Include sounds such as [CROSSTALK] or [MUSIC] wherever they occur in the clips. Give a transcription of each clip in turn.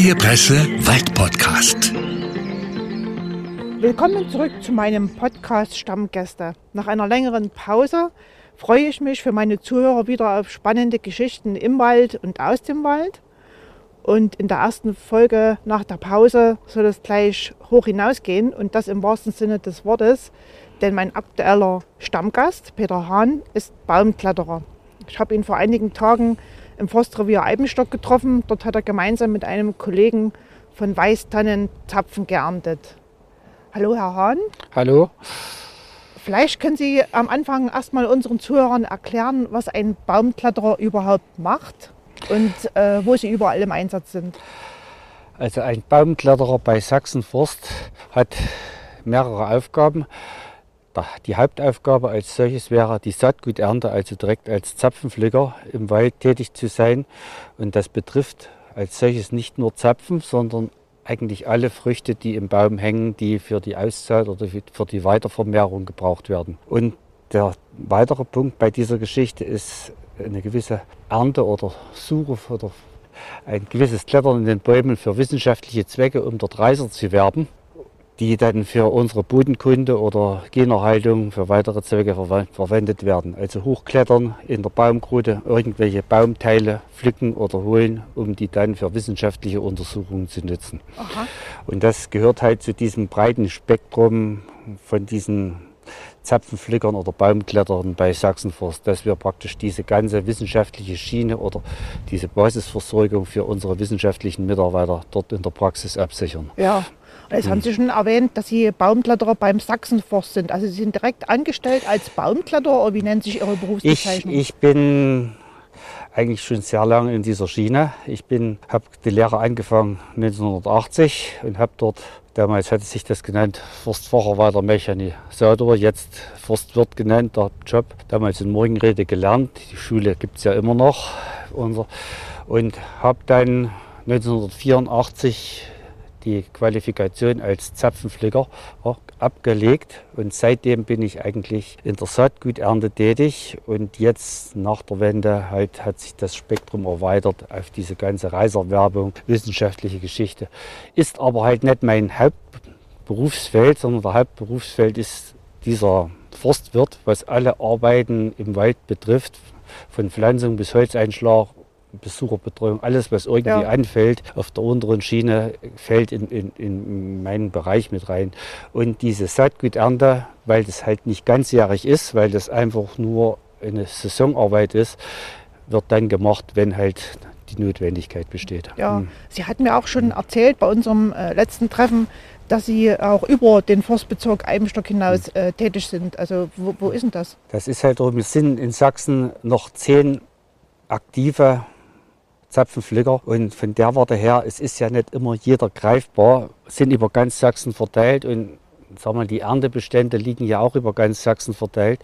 Freie Presse Waldpodcast. Willkommen zurück zu meinem Podcast Stammgäste. Nach einer längeren Pause freue ich mich für meine Zuhörer wieder auf spannende Geschichten im Wald und aus dem Wald. Und in der ersten Folge nach der Pause soll es gleich hoch hinausgehen und das im wahrsten Sinne des Wortes, denn mein aktueller Stammgast, Peter Hahn, ist Baumkletterer. Ich habe ihn vor einigen Tagen im Forstrevier Eibenstock getroffen. Dort hat er gemeinsam mit einem Kollegen von Weißtannen Zapfen geerntet. Hallo, Herr Hahn. Hallo. Vielleicht können Sie am Anfang erstmal unseren Zuhörern erklären, was ein Baumkletterer überhaupt macht und äh, wo Sie überall im Einsatz sind. Also ein Baumkletterer bei Sachsenforst hat mehrere Aufgaben. Die Hauptaufgabe als solches wäre die Saatguternte, also direkt als Zapfenpflücker im Wald tätig zu sein. Und das betrifft als solches nicht nur Zapfen, sondern eigentlich alle Früchte, die im Baum hängen, die für die Aussaat oder für die Weitervermehrung gebraucht werden. Und der weitere Punkt bei dieser Geschichte ist eine gewisse Ernte oder Suche oder ein gewisses Klettern in den Bäumen für wissenschaftliche Zwecke, um dort Reiser zu werben die dann für unsere Bodenkunde oder Generhaltung für weitere Zwecke ver verwendet werden. Also hochklettern in der Baumkrute, irgendwelche Baumteile pflücken oder holen, um die dann für wissenschaftliche Untersuchungen zu nutzen. Aha. Und das gehört halt zu diesem breiten Spektrum von diesen Zapfenflickern oder Baumklettern bei Sachsenforst, dass wir praktisch diese ganze wissenschaftliche Schiene oder diese Basisversorgung für unsere wissenschaftlichen Mitarbeiter dort in der Praxis absichern. Ja, Jetzt haben Sie schon erwähnt, dass Sie Baumkletterer beim Sachsenforst sind. Also Sie sind direkt angestellt als Baumkletterer oder wie nennt sich Ihre Berufsbezeichnung? Ich, ich bin eigentlich schon sehr lange in dieser Schiene. Ich habe die Lehre angefangen 1980 und habe dort, damals hatte sich das genannt, Forstfacharbeiter Mechanisator, jetzt Forstwirt genannt, der Job. Damals in Morgenrede gelernt. Die Schule gibt es ja immer noch. Und habe dann 1984 die Qualifikation als Zapfenflicker abgelegt und seitdem bin ich eigentlich in der Saatguternte tätig und jetzt nach der Wende halt hat sich das Spektrum erweitert auf diese ganze Reiserwerbung, wissenschaftliche Geschichte. Ist aber halt nicht mein Hauptberufsfeld, sondern der Hauptberufsfeld ist dieser Forstwirt, was alle Arbeiten im Wald betrifft, von Pflanzung bis Holzeinschlag Besucherbetreuung, alles, was irgendwie ja. anfällt auf der unteren Schiene, fällt in, in, in meinen Bereich mit rein. Und diese Saatguternte, weil das halt nicht ganzjährig ist, weil das einfach nur eine Saisonarbeit ist, wird dann gemacht, wenn halt die Notwendigkeit besteht. Ja, hm. Sie hatten mir auch schon erzählt bei unserem äh, letzten Treffen, dass Sie auch über den Forstbezirk Eibenstock hinaus hm. äh, tätig sind. Also wo, wo ist denn das? Das ist halt, wir sind in Sachsen noch zehn aktive Zapfenflicker. Und von der Warte her, es ist ja nicht immer jeder greifbar, sind über ganz Sachsen verteilt und sag mal, die Erntebestände liegen ja auch über ganz Sachsen verteilt.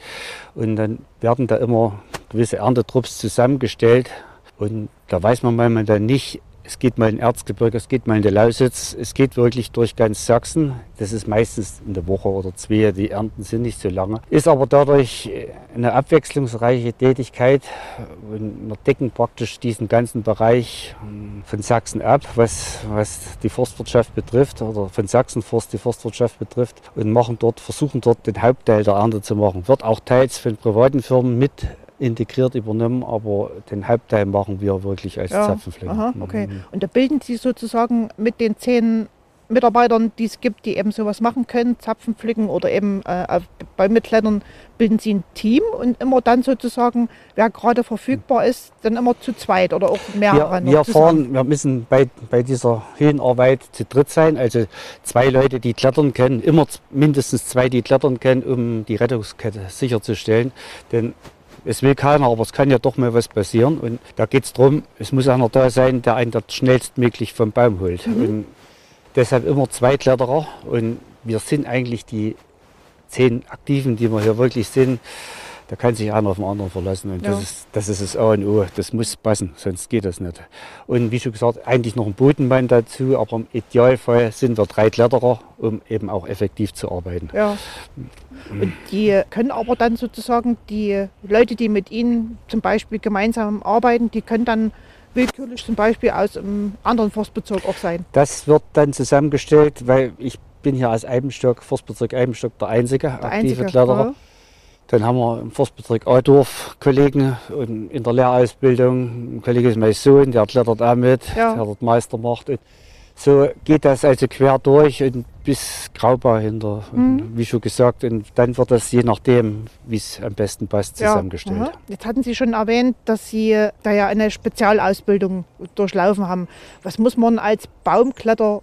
Und dann werden da immer gewisse Erntetrupps zusammengestellt. Und da weiß man manchmal dann nicht, es geht mal in Erzgebirge, es geht mal in der Lausitz, es geht wirklich durch ganz Sachsen. Das ist meistens eine Woche oder zwei, die Ernten sind nicht so lange. Ist aber dadurch eine abwechslungsreiche Tätigkeit und wir decken praktisch diesen ganzen Bereich von Sachsen ab, was, was die Forstwirtschaft betrifft oder von Sachsenforst die Forstwirtschaft betrifft und machen dort, versuchen dort den Hauptteil der Ernte zu machen. Wird auch teils von privaten Firmen mit integriert übernommen, aber den Hauptteil machen wir wirklich als ja, Zapfenflicker. Aha, okay. Mhm. Und da bilden Sie sozusagen mit den zehn Mitarbeitern, die es gibt, die eben sowas machen können, Zapfen pflücken oder eben äh, Bäume klettern, bilden sie ein Team und immer dann sozusagen, wer gerade verfügbar ist, dann immer zu zweit oder auch mehrere. Wir, wir fahren, wir müssen bei, bei dieser Höhenarbeit zu dritt sein, also zwei Leute, die klettern können, immer mindestens zwei, die klettern können, um die Rettungskette sicherzustellen. Denn es will keiner, aber es kann ja doch mal was passieren. Und da geht es darum, es muss einer da sein, der einen das schnellstmöglich vom Baum holt. Mhm. Und deshalb immer zwei Kletterer. Und wir sind eigentlich die zehn Aktiven, die wir hier wirklich sind. Da kann sich einer auf den anderen verlassen. Und ja. das, ist, das ist das A und O. Das muss passen, sonst geht das nicht. Und wie schon gesagt, eigentlich noch ein Bodenmann dazu, aber im Idealfall sind wir drei Kletterer, um eben auch effektiv zu arbeiten. Ja. Und die können aber dann sozusagen die Leute, die mit ihnen zum Beispiel gemeinsam arbeiten, die können dann willkürlich zum Beispiel aus einem anderen Forstbezirk auch sein? Das wird dann zusammengestellt, weil ich bin hier als Eibenstock, Forstbezirk Eibenstock, der einzige Der aktive einzige. Kletterer. ja. Dann haben wir im Forstbezirk Audorf Kollegen und in der Lehrausbildung. Ein Kollege ist mein Sohn, der klettert auch mit, Ja. der dort Meister macht. Und so geht das also quer durch und bis Graubau hinter. Mhm. wie schon gesagt, und dann wird das je nachdem, wie es am besten passt, Ja, zusammengestellt. aha. Jetzt hatten Sie schon erwähnt, dass Sie da ja eine Spezialausbildung durchlaufen haben. Was muss man als Baumkletterer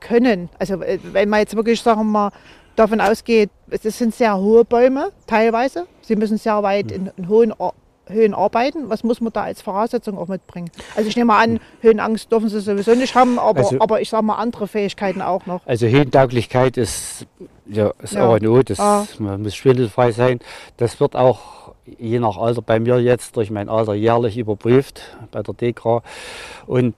können? Also äh, wenn man jetzt wirklich, sagen wir mal, davon ausgeht, es sind sehr hohe Bäume teilweise. Sie müssen sehr weit in, in hohen Ar- Höhen arbeiten. Was muss man da als Voraussetzung auch mitbringen? Also ich nehme mal an, Höhenangst dürfen Sie sowieso nicht haben, aber, Also- aber ich sage mal andere Fähigkeiten auch noch. Also Höhentauglichkeit ist, ja, ist Ja. A und O, das, Ah. man muss schwindelfrei sein. Das wird auch je nach Alter bei mir jetzt durch mein Alter jährlich überprüft bei der DEKRA und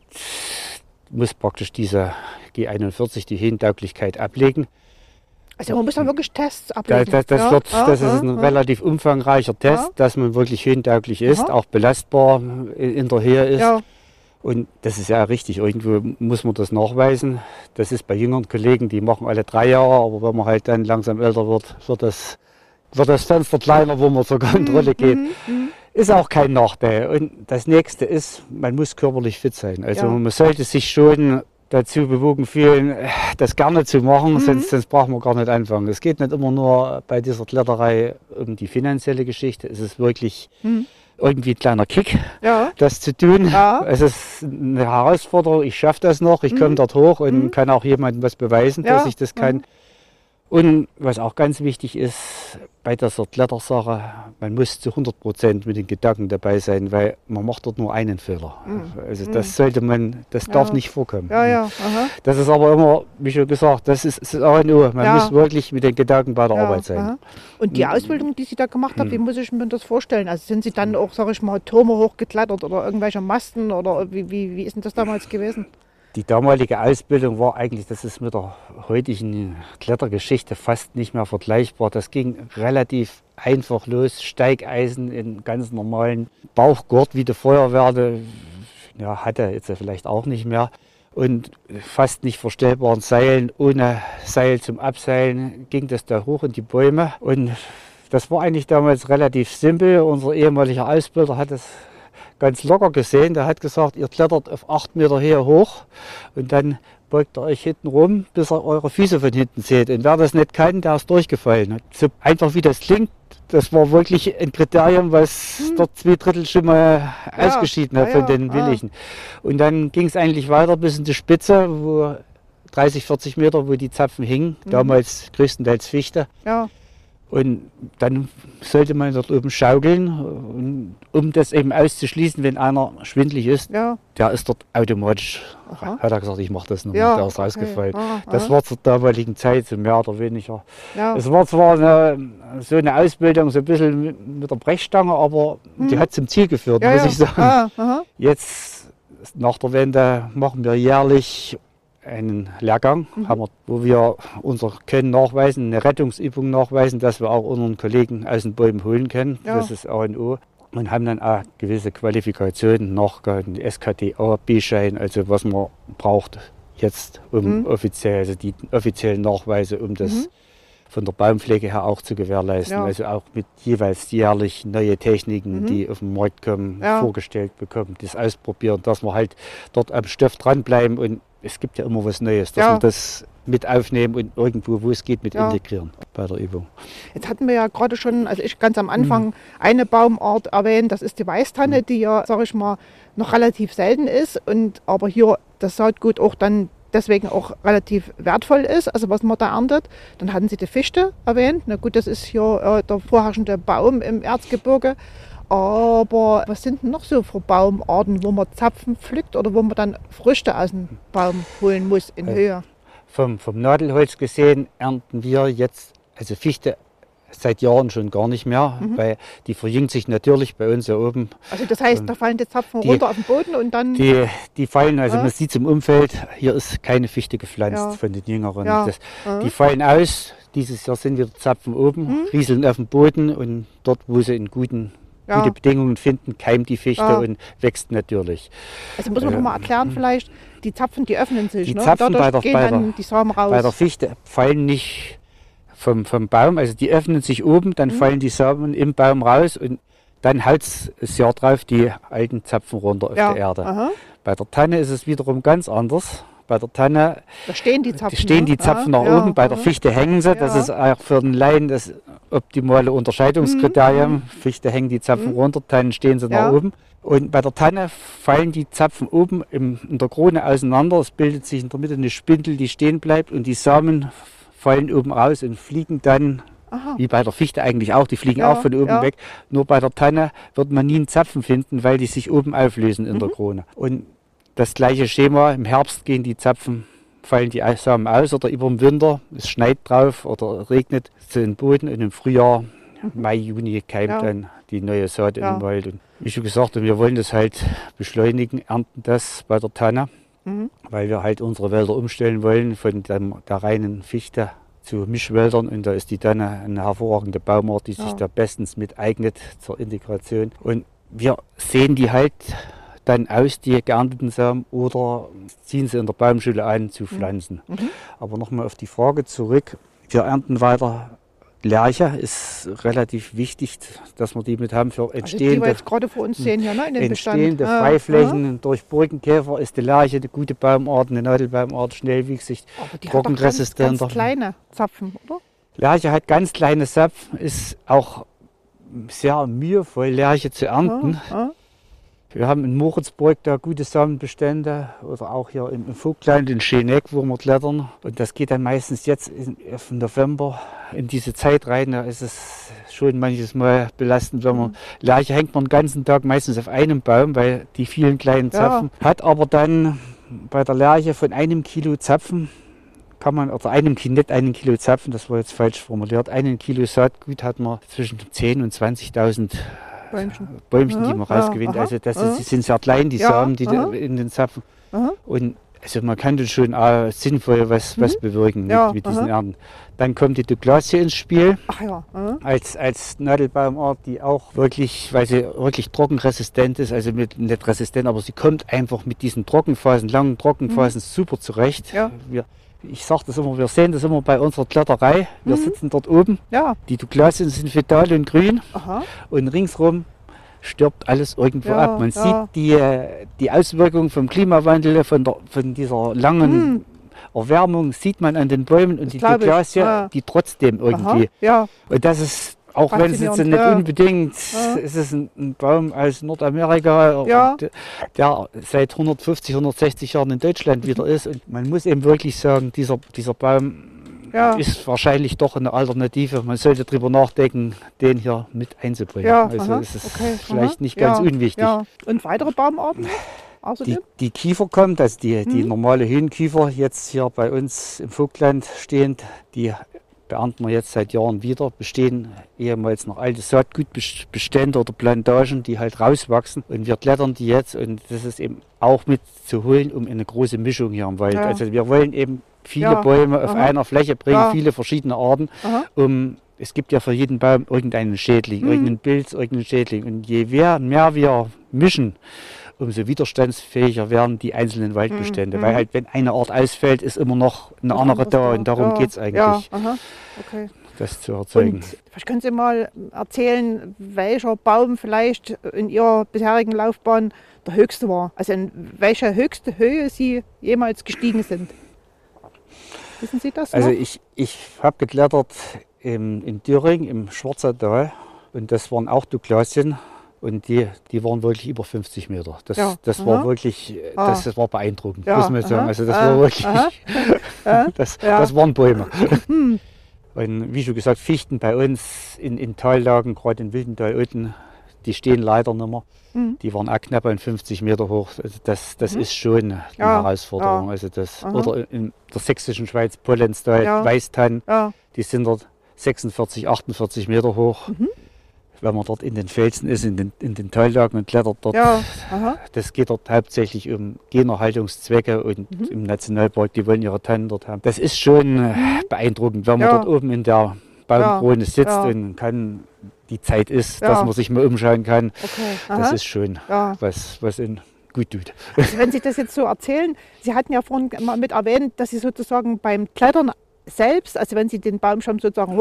muss praktisch diese G41, die Höhentauglichkeit ablegen. Also man muss da wirklich Tests ablegen. das, das, Ja, wird, ja, das ist ja, ein ja. relativ umfangreicher Test, dass man wirklich höhentauglich ist, auch belastbar in in der Höhe ist. Und das ist ja richtig, irgendwo muss man das nachweisen. Das ist bei jüngeren Kollegen, die machen alle drei Jahre, aber wenn man halt dann langsam älter wird, wird das, wird das Fenster kleiner, wo man zur Kontrolle geht. mhm. Ist auch kein Nachteil. Und das nächste ist, man muss körperlich fit sein. Also man sollte sich schon dazu bewogen fühlen, das gerne zu machen, Mhm. sonst, sonst braucht man gar nicht anfangen. Es geht nicht immer nur bei dieser Kletterei um die finanzielle Geschichte, es ist wirklich Mhm. irgendwie ein kleiner Kick ja. das zu tun. Ja. Es ist eine Herausforderung. Ich schaffe das noch. Ich komme dort hoch und kann auch jemandem was beweisen, Mhm. Ja. dass ich das kann. Und was auch ganz wichtig ist bei dieser Klettersache, man muss zu 100 Prozent mit den Gedanken dabei sein, weil man macht dort nur einen Fehler. Also das sollte man, das darf Mhm. Ja. nicht vorkommen. Ja, ja. Aha. Das ist aber immer, wie schon gesagt, das ist, das ist auch nur. Man Ja. muss wirklich mit den Gedanken bei der ja, Arbeit sein. aha. Und die Ausbildung, die Sie da gemacht haben, wie Mhm. muss ich mir das vorstellen? Also sind Sie dann auch, sage ich mal, Türme hochgeklettert oder irgendwelche Masten oder wie, wie, wie ist denn das damals gewesen? Die damalige Ausbildung war eigentlich, das ist mit der heutigen Klettergeschichte fast nicht mehr vergleichbar. Das ging relativ einfach los. Steigeisen in ganz normalen Bauchgurt, wie die Feuerwehr die, ja, hatte, jetzt vielleicht auch nicht mehr. Und fast nicht verstellbaren Seilen, ohne Seil zum Abseilen, ging das da hoch in die Bäume. Und das war eigentlich damals relativ simpel. Unser ehemaliger Ausbilder hat es ganz locker gesehen. Der hat gesagt, ihr klettert auf acht Meter Höhe hoch und dann beugt ihr euch hinten rum, bis ihr eure Füße von hinten seht. Und wer das nicht kann, der ist durchgefallen. So einfach wie das klingt, das war wirklich ein Kriterium, was dort zwei Drittel schon mal Ja, ausgeschieden hat ja, von den ah. Willigen. Und dann ging es eigentlich weiter bis in die Spitze, wo 30, 40 Meter, wo die Zapfen hingen, Mhm. damals größtenteils Fichte. Ja, Und dann sollte man dort oben schaukeln, und um das eben auszuschließen, wenn einer schwindlig ist, ja, der ist dort automatisch, Aha. hat er gesagt, ich mache das nicht Ja, der ist okay. rausgefallen. Ah, Das war zur damaligen Zeit so mehr oder weniger. ja. Es war zwar eine, so eine Ausbildung, so ein bisschen mit, der Brechstange, aber die hat zum Ziel geführt, ja, muss ich sagen. Ah. Jetzt, nach der Wende, machen wir jährlich einen Lehrgang, Mhm. haben wir, wo wir unser Können nachweisen, eine Rettungsübung nachweisen, dass wir auch unseren Kollegen aus den Bäumen holen können. Ja. Das ist A und O. Und haben dann auch gewisse Qualifikationen nachgehalten, SKTA, B-Schein, also was man braucht jetzt, um Mhm. offiziell, also die offiziellen Nachweise, um das von der Baumpflege her auch zu gewährleisten. Ja. Also auch mit jeweils jährlich neue Techniken, Mhm. die auf den Markt kommen, Ja. vorgestellt bekommen, das ausprobieren, dass wir halt dort am Stoff dranbleiben und es gibt ja immer was Neues, dass Ja. wir das mit aufnehmen und irgendwo, wo es geht, mit Ja. integrieren bei der Übung. Jetzt hatten wir ja gerade schon, also ich ganz am Mhm. Anfang, eine Baumart erwähnt, das ist die Weißtanne, die ja, sage ich mal, noch relativ selten ist und aber hier das Saatgut auch dann deswegen auch relativ wertvoll ist, also was man da erntet. Dann hatten Sie die Fichte erwähnt. Na gut, das ist hier äh, der vorherrschende Baum im Erzgebirge. Aber was sind denn noch so für Baumarten, wo man Zapfen pflückt oder wo man dann Früchte aus dem Baum holen muss in Äh, Höhe? Vom, vom Nadelholz gesehen ernten wir jetzt, also Fichte seit Jahren schon gar nicht mehr, Mhm. weil die verjüngt sich natürlich bei uns hier oben. Also das heißt, da fallen die Zapfen die- runter auf den Boden und dann... Die, die fallen, also Ja. man sieht es im Umfeld, hier ist keine Fichte gepflanzt Ja. von den Jüngeren. Ja. Das, Mhm. Die fallen aus, dieses Jahr sind wieder Zapfen oben, rieseln auf dem Boden und dort, wo sie in guten Ja. gute Bedingungen finden, keimt die Fichte Ja. und wächst natürlich. Also muss man noch mal erklären vielleicht, die Zapfen, die öffnen sich. Die ne? Zapfen bei der- gehen bei dann der- die Samen raus. Bei der Fichte fallen nicht vom, vom Baum, also die öffnen sich oben, Mhm. dann fallen die Samen im Baum raus und dann haut das Jahr drauf die alten Zapfen runter auf ja. die Erde. Aha. Bei der Tanne ist es wiederum ganz anders. Bei der Tanne Da stehen die Zapfen. stehen die ne? Zapfen ja, nach ja, oben, bei der. Fichte hängen sie. Das Ja. ist auch für den Laien das optimale Unterscheidungskriterium. Fichte hängen die Zapfen runter, Tannen stehen sie Mhm. Ja. nach oben. Und bei der Tanne fallen die Zapfen oben im, in der Krone auseinander. Es bildet sich in der Mitte eine Spindel, die stehen bleibt und die Samen fallen oben raus und fliegen dann, Aha. wie bei der Fichte eigentlich auch, die fliegen Ja, auch von oben ja. weg. Nur bei der Tanne wird man nie einen Zapfen finden, weil die sich oben auflösen in der Mhm. Krone. Und das gleiche Schema, im Herbst gehen die Zapfen, fallen die Samen aus oder über den Winter, es schneit drauf oder regnet zu den Boden und im Frühjahr, Mai, Juni keimt. Ja. dann die neue Saat Ja. im Wald. Und wie schon gesagt, wir wollen das halt beschleunigen, ernten das bei der Tanne, Mhm. weil wir halt unsere Wälder umstellen wollen von dem, der reinen Fichte zu Mischwäldern und da ist die Tanne eine hervorragende Baumart, die sich Ja. da bestens mit eignet zur Integration. Und wir sehen die halt dann aus, die geernteten Samen, oder ziehen sie in der Baumschule ein zu pflanzen. Mhm. Aber nochmal auf die Frage zurück. Wir ernten weiter Lerche, ist relativ wichtig, dass wir die mit haben für Also entstehende, jetzt gerade vor uns sehen hier ne, in dem Bestand. entstehende Ja, Freiflächen. Durch Burgenkäfer ist die Lerche eine gute Baumart, eine Nadelbaumart, schnellwüchsig. Ja. Doch ganz, trockenresistenter. ganz kleine Zapfen, oder? Lerche hat ganz kleine Zapfen, ist auch sehr mühevoll, Lerche zu ernten. Ja, ja. Wir haben in Moritzburg da gute Samenbestände oder auch hier im, Vogtland in Scheneck, wo wir klettern. Und das geht dann meistens jetzt im November in diese Zeit rein. Da ist es schon manches Mal belastend, wenn man Lerche hängt man den ganzen Tag meistens auf einem Baum, weil die vielen kleinen Ja. Zapfen hat aber dann bei der Lerche von einem Kilo Zapfen kann man, oder einem Kilo, nicht einen Kilo Zapfen, das war jetzt falsch formuliert, einen Kilo Saatgut hat man zwischen 10.000 und 20.000 Bäumchen. Bäumchen, die man rausgewinnt. also das ist, sind sehr klein, die Samen, die in den Zapfen. Und also man kann das schon auch sinnvoll was, was bewirken mit, Mhm. Ja, mit diesen aha. Ernten. Dann kommt die Douglasie ins Spiel Ach ja. als, als Nadelbaumart, die auch wirklich, weil sie wirklich trockenresistent ist, also mit, nicht resistent, aber sie kommt einfach mit diesen Trockenphasen, langen Trockenphasen super zurecht. Mhm. Ja. Wir, ich sage das immer, wir sehen das immer bei unserer Kletterei. Wir Mhm. sitzen dort oben, Ja. die Douglasien sind vital und grün Aha. und ringsrum stirbt alles irgendwo Ja, ab. Man ja. sieht die, die Auswirkungen vom Klimawandel, von, der, von dieser langen Erwärmung, sieht man an den Bäumen und die glaub ich, Douglasie, ja. die trotzdem irgendwie. Und das ist, auch wenn es jetzt nicht ja. unbedingt, Ja. es ist ein, ein Baum aus Nordamerika, Ja. der, seit 150, 160 Jahren in Deutschland wieder ist. Und man muss eben wirklich sagen, dieser, dieser Baum Ja. ist wahrscheinlich doch eine Alternative. Man sollte darüber nachdenken, den hier mit einzubringen. Ja, also aha, es ist okay, vielleicht aha, nicht ganz ja, unwichtig. Ja. Und weitere Baumarten Die, außerdem? die Kiefer kommt, also die, Mhm. die normale Höhenkiefer, jetzt hier bei uns im Vogtland stehend, die beernten wir jetzt seit Jahren wieder, bestehen ehemals noch alte Saatgutbestände oder Plantagen, die halt rauswachsen und wir klettern die jetzt und das ist eben auch mit zu holen, um eine große Mischung hier im Wald. Ja. Also wir wollen eben viele Ja, Bäume auf aha. einer Fläche bringen, Ja. viele verschiedene Arten, Aha. um es gibt ja für jeden Baum irgendeinen Schädling, Mhm. irgendeinen Pilz, irgendeinen Schädling. Und je mehr, mehr wir mischen, umso widerstandsfähiger werden die einzelnen Waldbestände. Mhm. Weil halt, wenn eine Art ausfällt, ist immer noch eine Was andere da. Und darum ja. geht es eigentlich, Ja. Okay. das zu erzeugen. Und vielleicht können Sie mal erzählen, welcher Baum vielleicht in Ihrer bisherigen Laufbahn der höchste war. Also in welche höchste Höhe Sie jemals gestiegen sind. Wissen Sie das? Also noch? ich, ich habe geklettert im, in Düring im Schwarzerdal und das waren auch Douglasien und die, die waren wirklich über 50 Meter. Das, Ja, das war aha. wirklich, äh, Ah. das, das war beeindruckend, Ja, muss man sagen. aha, Also das ah, war wirklich, [LAUGHS] das, das waren Bäume. Hm. Und wie schon gesagt, Fichten bei uns in, in Tallagen, gerade in Wildental unten, die stehen leider nicht mehr. Mhm. Die waren auch knapp an 50 Meter hoch. Also das das ist schon eine Ja, Herausforderung. ja. Also das, Aha. oder in der sächsischen Schweiz, Pollenstal, Ja. Weißtann, die sind dort 46, 48 Meter hoch. Mhm. Wenn man dort in den Felsen ist, in den, in den Tallagen und klettert dort, Ja. Das geht dort hauptsächlich um Generhaltungszwecke und Mhm. im Nationalpark, die wollen ihre Tannen dort haben. Das ist schon äh, beeindruckend, wenn man Ja. dort oben in der Baumkrone sitzt ja. und kann die Zeit ist, dass man sich mal umschauen kann. Okay. Das ist schön, was, was ihnen gut tut. Also wenn Sie das jetzt so erzählen, Sie hatten ja vorhin mal mit erwähnt, dass Sie sozusagen beim Klettern selbst, also wenn Sie den Baumstamm sozusagen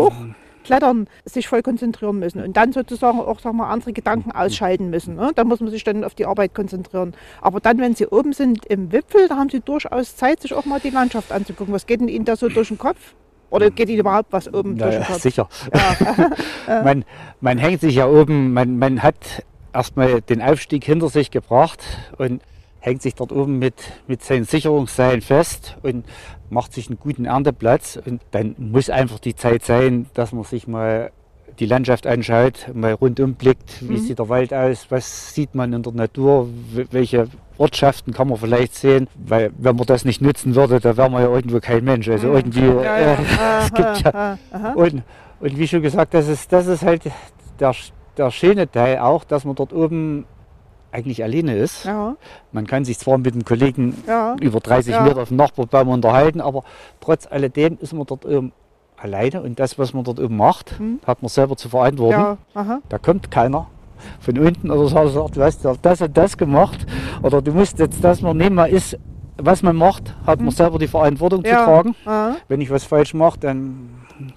hochklettern, sich voll konzentrieren müssen und dann sozusagen auch sagen wir, andere Gedanken ausschalten müssen. Ne? Da muss man sich dann auf die Arbeit konzentrieren. Aber dann, wenn Sie oben sind im Wipfel, da haben Sie durchaus Zeit, sich auch mal die Landschaft anzugucken. Was geht denn Ihnen da so durch den Kopf? Oder geht Ihnen überhaupt was oben durch den Naja, Kopf? sicher. [LAUGHS] [LAUGHS] man, man hängt sich ja oben, man, man hat erstmal den Aufstieg hinter sich gebracht und hängt sich dort oben mit, mit seinen Sicherungsseilen fest und macht sich einen guten Ernteplatz. Und dann muss einfach die Zeit sein, dass man sich mal die Landschaft anschaut, mal rundum blickt, wie sieht der Wald aus, was sieht man in der Natur, welche Ortschaften kann man vielleicht sehen, weil wenn man das nicht nutzen würde, da wäre man ja irgendwo kein Mensch. Also irgendwie, Ja, ja. äh, [LAUGHS] es gibt ja und, und wie schon gesagt, das ist, das ist halt der, der schöne Teil auch, dass man dort oben eigentlich alleine ist. Ja, Man kann sich zwar mit einem Kollegen ja. über 30 Ja. Meter auf dem Nachbarbaum unterhalten, aber trotz alledem ist man dort oben alleine und das, was man dort oben macht, Hm. hat man selber zu verantworten. Da kommt keiner von unten oder so, sagt, du hast ja das und das gemacht oder du musst jetzt das noch nehmen, ist, was man macht, hat man selber die Verantwortung zu Hm. Ja. tragen. Aha. Wenn ich was falsch mache, dann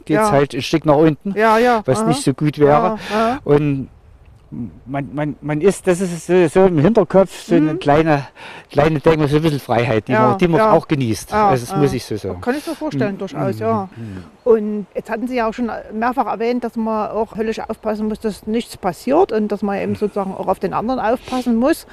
geht es Ja. halt ein Stück nach unten Ja, was aha. nicht so gut wäre. Und man, man, man ist, das ist so, so im Hinterkopf so eine kleine, kleine Denke, so ein bisschen Freiheit, die Mhm. Ja, man, die man ja. auch genießt. Ja, also das muss ich so sagen. Kann ich mir Mhm. vorstellen, durchaus, ja. Und jetzt hatten Sie ja auch schon mehrfach erwähnt, dass man auch höllisch aufpassen muss, dass nichts passiert und dass man eben sozusagen auch auf den anderen aufpassen muss.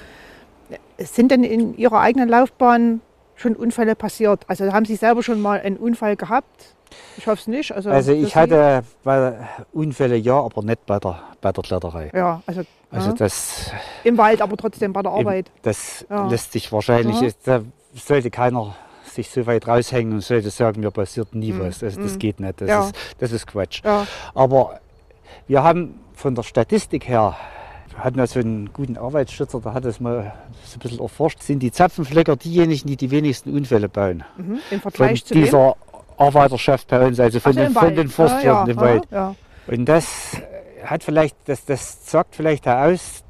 Sind denn in Ihrer eigenen Laufbahn schon Unfälle passiert? Also haben Sie selber schon mal einen Unfall gehabt? Ich hoffe es nicht. Also, Also ich hatte bei Unfälle ja, aber nicht bei der, bei der Kletterei. Ja, also, Also ja, das, im Wald, aber trotzdem bei der im- Arbeit. das Ja. lässt sich wahrscheinlich, Ja. da sollte keiner sich so weit raushängen und sollte sagen, mir passiert nie Mhm. was. Das, das Mhm. geht nicht. Das, Ja. ist, das ist Quatsch. Aber wir haben von der Statistik her, wir hatten ja so einen guten Arbeitsschützer, der hat das mal so ein bisschen erforscht, sind die Zapfenflecker diejenigen, die die wenigsten Unfälle bauen. mhm. im Von Vergleich zu dem. dieser Arbeiterschaft bei uns, also von, Ach den, von den Forstwirten ja, ja, im Wald. Ja, Und das hat vielleicht, das, das sagt vielleicht aus,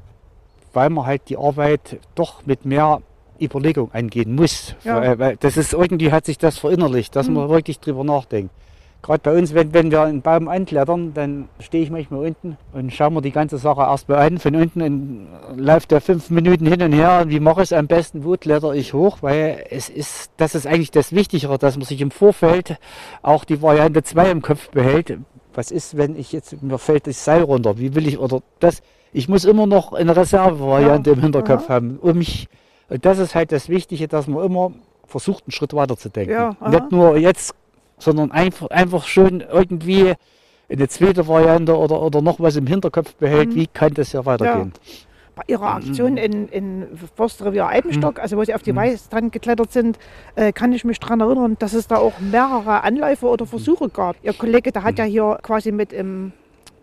weil man halt die Arbeit doch mit mehr Überlegung angehen muss. Mhm. Weil das ist irgendwie hat sich das verinnerlicht, dass man wirklich drüber nachdenkt. Gerade bei uns, wenn, wenn wir einen Baum anklettern, dann stehe ich manchmal unten und schaue mir die ganze Sache erstmal an. Von unten und läuft der fünf Minuten hin und her. Wie mache ich es am besten? Wo kletter ich hoch? Weil es ist, das ist eigentlich das Wichtigere, dass man sich im Vorfeld auch die Variante 2 im Kopf behält. Was ist, wenn ich jetzt, mir fällt das Seil runter? Wie will ich, oder das, ich muss immer noch eine Reservevariante Ja, im Hinterkopf aha. haben, um mich, und das ist halt das Wichtige, dass man immer versucht, einen Schritt weiter zu denken. Ja. Nicht nur jetzt, sondern einfach, einfach schon irgendwie eine zweite Variante oder, oder noch was im Hinterkopf behält, Mhm. wie kann das ja weitergehen. bei Ihrer Aktion in, in Forstrevier Eibenstock, also wo Sie auf die Weißtand geklettert sind, äh, kann ich mich daran erinnern, dass es da auch mehrere Anläufe oder Versuche gab. Ihr Kollege, der hat ja hier quasi mit im,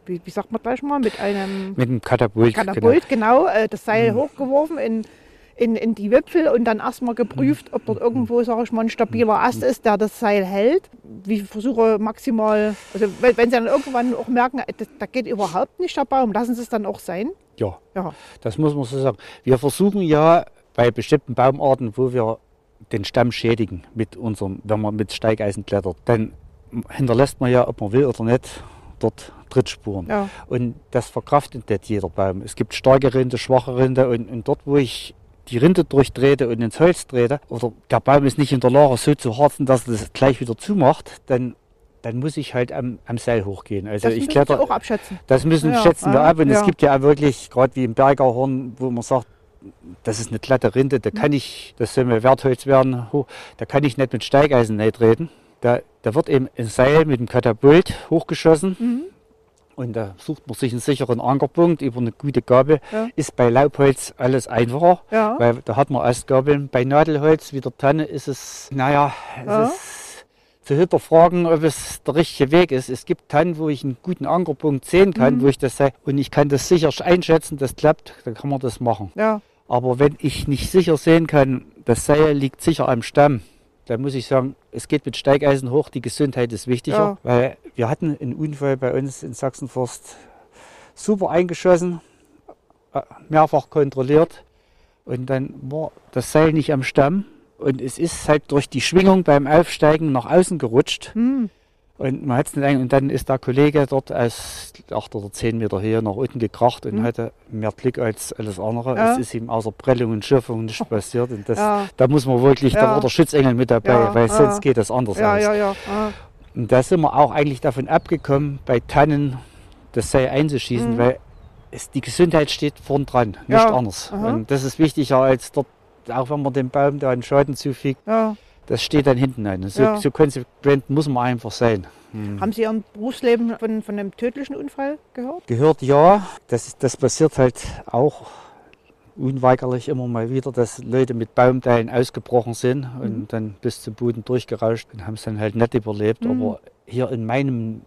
wie, wie sagt man gleich mal, mit einem Mit Katapult. Katapult, genau, äh, das Seil hochgeworfen in, in, in die Wipfel und dann erstmal geprüft, ob dort irgendwo, sage ich mal, ein stabiler Ast ist, der das Seil hält. Wie Versuche maximal, also wenn, wenn Sie dann irgendwann auch merken, äh, das, da geht überhaupt nicht der Baum, lassen Sie es dann auch sein. Ja, Ja. das muss man so sagen. Wir versuchen ja bei bestimmten Baumarten, wo wir den Stamm schädigen mit unserem, wenn man mit Steigeisen klettert, dann hinterlässt man ja, ob man will oder nicht, dort Trittspuren. Ja. Und das verkraftet nicht jeder Baum. Es gibt starke Rinde, schwache Rinde und, und dort, wo ich die Rinde durchtrete und ins Holz trete, oder der Baum ist nicht in der Lage so zu harzen, dass er das gleich wieder zumacht, dann, dann muss ich halt am, am Seil hochgehen. Also Das ich kletter auch abschätzen. das müssen Ja, schätzen wir ab. Und ja. es gibt ja auch wirklich, gerade wie im Bergerhorn, wo man sagt, das ist eine glatte Rinde, da kann ich, das soll mir Wertholz werden, da kann ich nicht mit Steigeisen treten. Da, da wird eben ein Seil mit dem Katapult hochgeschossen. Mhm. Und da sucht man sich einen sicheren Ankerpunkt über eine gute Gabel. Ja. Ist bei Laubholz alles einfacher, Ja. weil da hat man erst Gabeln. Bei Nadelholz wie der Tanne ist es, naja, es Ja. ist zu hinterfragen, ob es der richtige Weg ist. Es gibt Tannen, wo ich einen guten Ankerpunkt sehen kann, Mhm. wo ich das sei. Und ich kann das sicher einschätzen, das klappt, dann kann man das machen. Aber wenn ich nicht sicher sehen kann, das Seil liegt sicher am Stamm, da muss ich sagen, es geht mit Steigeisen hoch, die Gesundheit ist wichtiger, Ja. weil wir hatten einen Unfall bei uns in Sachsenforst super eingeschossen, äh, mehrfach kontrolliert und dann war das Seil nicht am Stamm und es ist halt durch die Schwingung beim Aufsteigen nach außen gerutscht Hm. und man hat's nicht und dann ist der Kollege dort aus acht oder zehn Meter hier nach unten gekracht und Mhm. hatte mehr Glück als alles andere. Ja. Es ist ihm außer Prellung und Schürfung nicht [LAUGHS] passiert und das, Ja. da muss man wirklich, da Ja. war der Schutzengel mit dabei, weil sonst geht das anders aus. Und da sind wir auch eigentlich davon abgekommen, bei Tannen das Seil einzuschießen, Mhm. weil es, die Gesundheit steht vorn dran, nicht Ja. anders. Aha. Und das ist wichtiger als dort, auch wenn man dem Baum da einen Schaden zufügt, ja. das steht dann hinten ein. Und So, Ja. so konsequent muss man einfach sein. Haben Sie Ihren Berufsleben von, von einem tödlichen Unfall gehört? Gehört ja, das, das passiert halt auch unweigerlich immer mal wieder, dass Leute mit Baumteilen ausgebrochen sind Mhm. und dann bis zum Boden durchgerauscht und haben es dann halt nicht überlebt. Mhm. Aber hier in meinem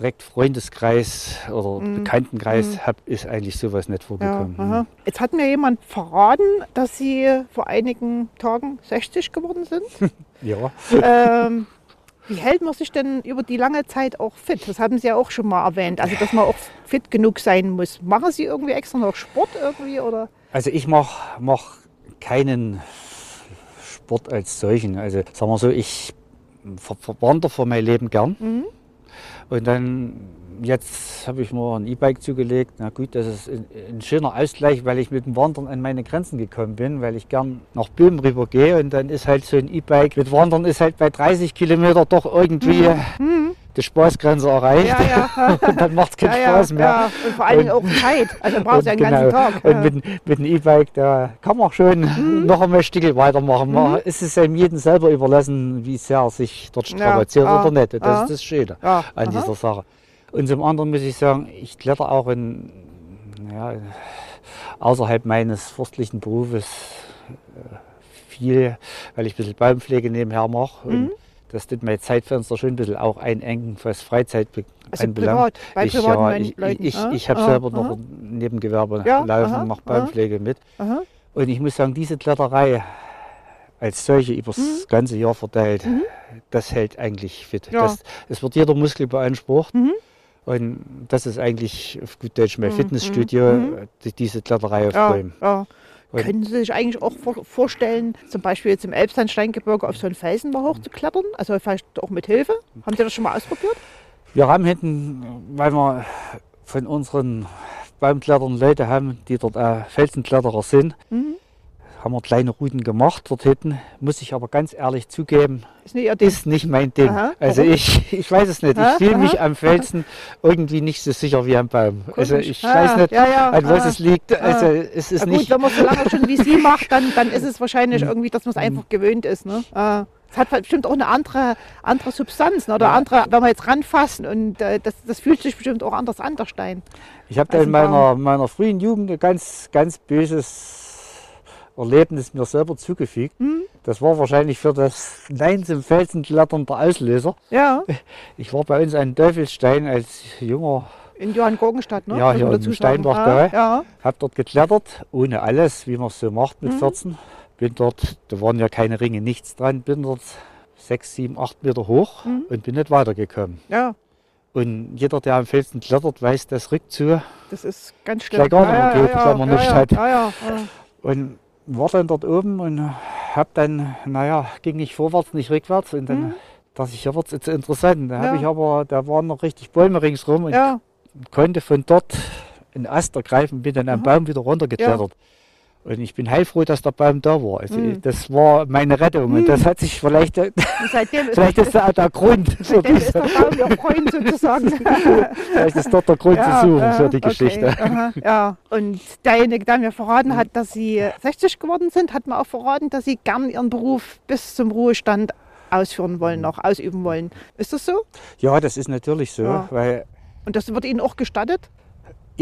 direkt Freundeskreis oder Mhm. Bekanntenkreis Mhm. hab, ist eigentlich sowas nicht Ja, vorgekommen. aha. Jetzt hat mir jemand verraten, dass Sie vor einigen Tagen 60 geworden sind. [LAUGHS] Ja. ähm, wie hält man sich denn über die lange Zeit auch fit? Das haben Sie ja auch schon mal erwähnt. Also, dass man auch fit genug sein muss. Machen Sie irgendwie extra noch Sport irgendwie? Oder? Also ich mache mach keinen Sport als solchen. Also sagen wir so, ich ver verwandere vor mein Leben gern. Mhm. Und dann, jetzt habe ich mir ein E-Bike zugelegt. Na gut, das ist ein, schöner Ausgleich, weil ich mit dem Wandern an meine Grenzen gekommen bin, weil ich gern nach Böhmen rüber gehe. Und dann ist halt so ein E-Bike mit Wandern ist halt bei 30 Kilometer doch irgendwie die Spaßgrenze erreicht. Ja, ja. [LAUGHS] Und dann macht es keinen ja, Spaß mehr. Ja. Und vor allen Dingen auch Zeit. Also, brauchst du ja den [LAUGHS] ganzen Tag. Und mit, mit dem E-Bike, da kann man schon Mhm. noch einmal Stückel weitermachen. Man ist es einem jedem selber überlassen, wie sehr er sich dort strapaziert ah, oder nicht. Und Das ah. ist das Schöne an aha. dieser Sache. Und zum anderen muss ich sagen, ich kletter auch in, ja, außerhalb meines forstlichen Berufes äh, viel, weil ich ein bisschen Baumpflege nebenher mache. Mhm. Und das mein Zeitfenster schon ein bisschen auch einengen, was Freizeit Also anbelangt. privat, bei ich, ja, Men- ich, Leuten. ich, ah, ich habe ah, selber aha, noch ein Nebengewerbe Ja, laufen, aha, mache aha. Baumpflege mit. Aha. Und ich muss sagen, diese Kletterei als solche übers Mhm. ganze Jahr verteilt, das hält eigentlich fit. Ja. Das, es wird jeder Muskel beansprucht. Mhm. Und das ist eigentlich auf gut Deutsch mein Mhm, Fitnessstudio, mhm. die, diese Kletterei auf Bäumen. ja. Und- Können Sie sich eigentlich auch vor vorstellen, zum Beispiel jetzt im Elbsandsteingebirge auf so einen Felsen mal hochzuklettern? Also vielleicht auch mit Hilfe? Haben Sie das schon mal ausprobiert? Wir haben hinten, weil wir von unseren Baumklettern Leute haben, die dort äh, Felsenkletterer sind, Mhm. Haben wir kleine Routen gemacht dort hinten. Muss ich aber ganz ehrlich zugeben, Ist nicht ist nicht mein Ding. Aha, also ich, [LAUGHS] ich weiß es nicht. Ich fühle mich am Felsen irgendwie nicht so sicher wie am Baum. Also Komisch. ich Ah, weiß nicht, ja, ja, an was ah, es liegt. Also es ist gut, nicht. wenn man so lange schon wie Sie macht, dann, dann ist es wahrscheinlich [LAUGHS] irgendwie, dass man es einfach gewöhnt ist. Ne? Ah. Es hat bestimmt auch eine andere, andere Substanz ne? oder andere, wenn wir jetzt ranfassen und äh, das, das fühlt sich bestimmt auch anders an, der Stein. Ich habe da in ein meiner, meiner frühen Jugend ein ganz, ganz böses Erlebnis mir selber zugefügt. Hm? Das war wahrscheinlich für das Nein zum Felsenklettern der Auslöser. Ja, Ich war bei uns an Teufelsstein als junger, in Johann Gorgenstadt, ne? Ja, hier sagen. Steinbach ah, da. Ja, habe dort geklettert, ohne alles, wie man es so macht mit Mhm. 14. Bin dort, da waren ja keine Ringe, nichts dran, bin dort sechs, sieben, acht Meter hoch Mhm. und bin nicht weitergekommen. ja, Und jeder, der am Felsen klettert, weiß, das rückt zu. das ist ganz schlimm. Gleich gar nicht ja, ja, ja, ja. Ja, ja, ja. Und war dann dort oben und hab dann, naja, ging nicht vorwärts, nicht rückwärts. Und dann Mhm. dachte ich, ja, wird's jetzt interessant. Da Ja. habe ich aber, da waren noch richtig Bäume ringsrum und ja. konnte von dort einen Ast ergreifen, bin dann am. Baum wieder runtergeklettert. Und ich bin heilfroh, dass der Baum da war. Also Mhm. das war meine Rettung. Und das hat sich vielleicht, [LAUGHS] seitdem vielleicht ist da der Grund [LAUGHS] seitdem ist der Baum Ihr Freund sozusagen. [LAUGHS] vielleicht ist dort der Grund zu suchen ja, für die okay, Geschichte. aha, ja, und derjenige, der mir verraten hat, dass Sie 60 geworden sind, hat mir auch verraten, dass Sie gern Ihren Beruf bis zum Ruhestand ausführen wollen, noch ausüben wollen. Ist das so? Ja, das ist natürlich so, Ja. weil Und das wird Ihnen auch gestattet?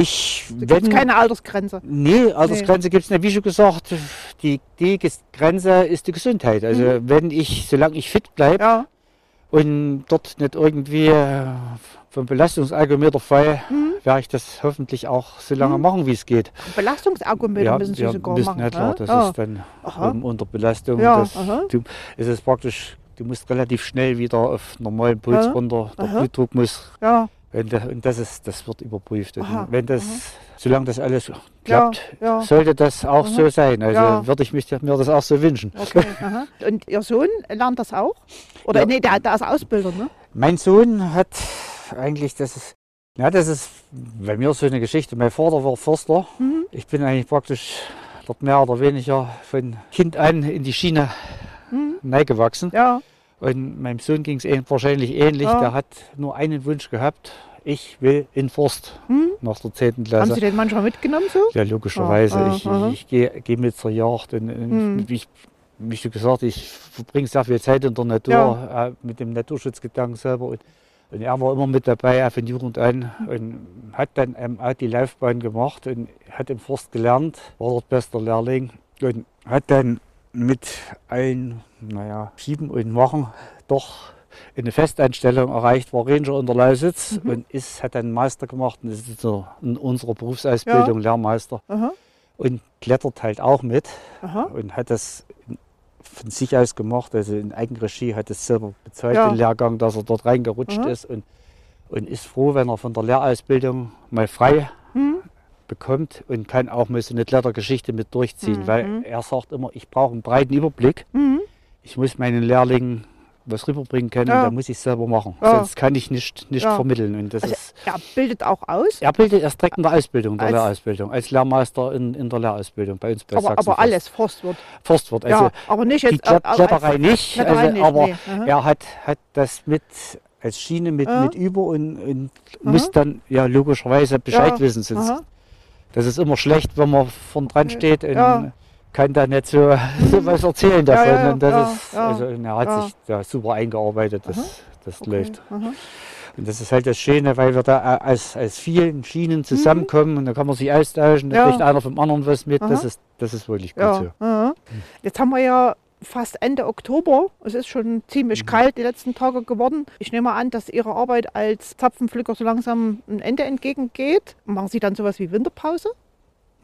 Ich, Da gibt keine Altersgrenze. Nee, Altersgrenze gibt es nicht. Wie schon gesagt, die, die Grenze ist die Gesundheit. Also wenn ich, solange ich fit bleibe Ja, und dort nicht irgendwie äh, vom Belastungsalgometer fall, Mhm. werde ich das hoffentlich auch so lange machen, wie es geht. Belastungsergometer müssen Sie ja, sogar bisschen machen. ja? Das ja. ist dann um, unter Belastung. Ja, du, es ist praktisch, du musst relativ schnell wieder auf normalen Puls Ja, runter. Der. Blutdruck muss, ja, wenn der, und das, ist, das wird überprüft. Aha, wenn das, solange das alles klappt, ja. sollte das auch so sein. Also Ja. würde ich mich, mir das auch so wünschen. Okay. [LAUGHS] aha. Und Ihr Sohn lernt das auch? Oder Ja. nee, der, der ist Ausbilder, ne? Mein Sohn hat eigentlich, das ist, ja, das ist bei mir so eine Geschichte. Mein Vater war Förster. Mhm. Ich bin eigentlich praktisch dort mehr oder weniger von Kind an in die Schiene Mhm. neigewachsen. Ja, Und meinem Sohn ging es wahrscheinlich ähnlich. Ja. Der hat nur einen Wunsch gehabt. Ich will in Forst Mhm. nach der 10. haben Klasse. Sie den manchmal mitgenommen so? Ja, logischerweise. Ah, ah, ich aha. ich gehe geh mit zur Jagd. Und, Mhm. ich, wie schon gesagt, ich verbringe sehr viel Zeit in der Natur, äh, mit dem Naturschutzgedanken selber. Und, und er war immer mit dabei, auch von Jugend an. Und hat dann ähm, auch die Laufbahn gemacht und hat im Forst gelernt, war dort bester Lehrling. Und hat dann mit ein, naja, Schieben und Machen doch eine Festanstellung erreicht, war Ranger in der Lausitz Mhm. und ist, hat dann einen Meister gemacht und ist in unserer Berufsausbildung Lehrmeister Aha, und klettert halt auch mit aha. und hat das von sich aus gemacht, also in Eigenregie, hat es selber bezahlt, Ja. den Lehrgang, dass er dort reingerutscht Aha. ist und, und ist froh, wenn er von der Lehrausbildung mal frei Mhm. bekommt und kann auch mal so eine Klettergeschichte mit durchziehen, Mhm. weil er sagt immer, ich brauche einen breiten Überblick, Mhm. Ich muss meinen Lehrlingen was rüberbringen können Ja. und da muss ich es selber machen, Ja. sonst kann ich nicht, nicht Ja. vermitteln und das Also ist... er bildet auch aus, Er bildet erst direkt in der Ausbildung, der Als- Lehrerausbildung, als Lehrmeister in, in der Lehrausbildung bei uns bei aber, Sachsen aber alles Forstwirt. Forstwirt. Also ja, aber nicht die jetzt Klet äh, als- Kletterei nicht, [LAUGHS] Kletterei also, nicht, aber nee. Er hat, hat das mit als Schiene mit, mit über und, und muss dann ja logischerweise Bescheid wissen. Sonst, Aha. das ist immer schlecht, wenn man vorn dran steht und. Kann da nicht so, so was erzählen davon. Ja, ja, und das ja, ist, also, er hat sich da super eingearbeitet, das, das Okay. läuft. Aha. Und das ist halt das Schöne, weil wir da äh, aus, aus vielen Schienen zusammenkommen und da kann man sich austauschen, da Mhm. Ja. kriegt einer vom anderen was mit. Das ist, das ist wirklich gut so. Jetzt haben wir ja fast Ende Oktober. Es ist schon Mhm. ziemlich kalt die letzten Tage geworden. Ich nehme an, dass Ihre Arbeit als Zapfenpflücker so langsam ein Ende entgegengeht. Machen Sie dann sowas wie Winterpause?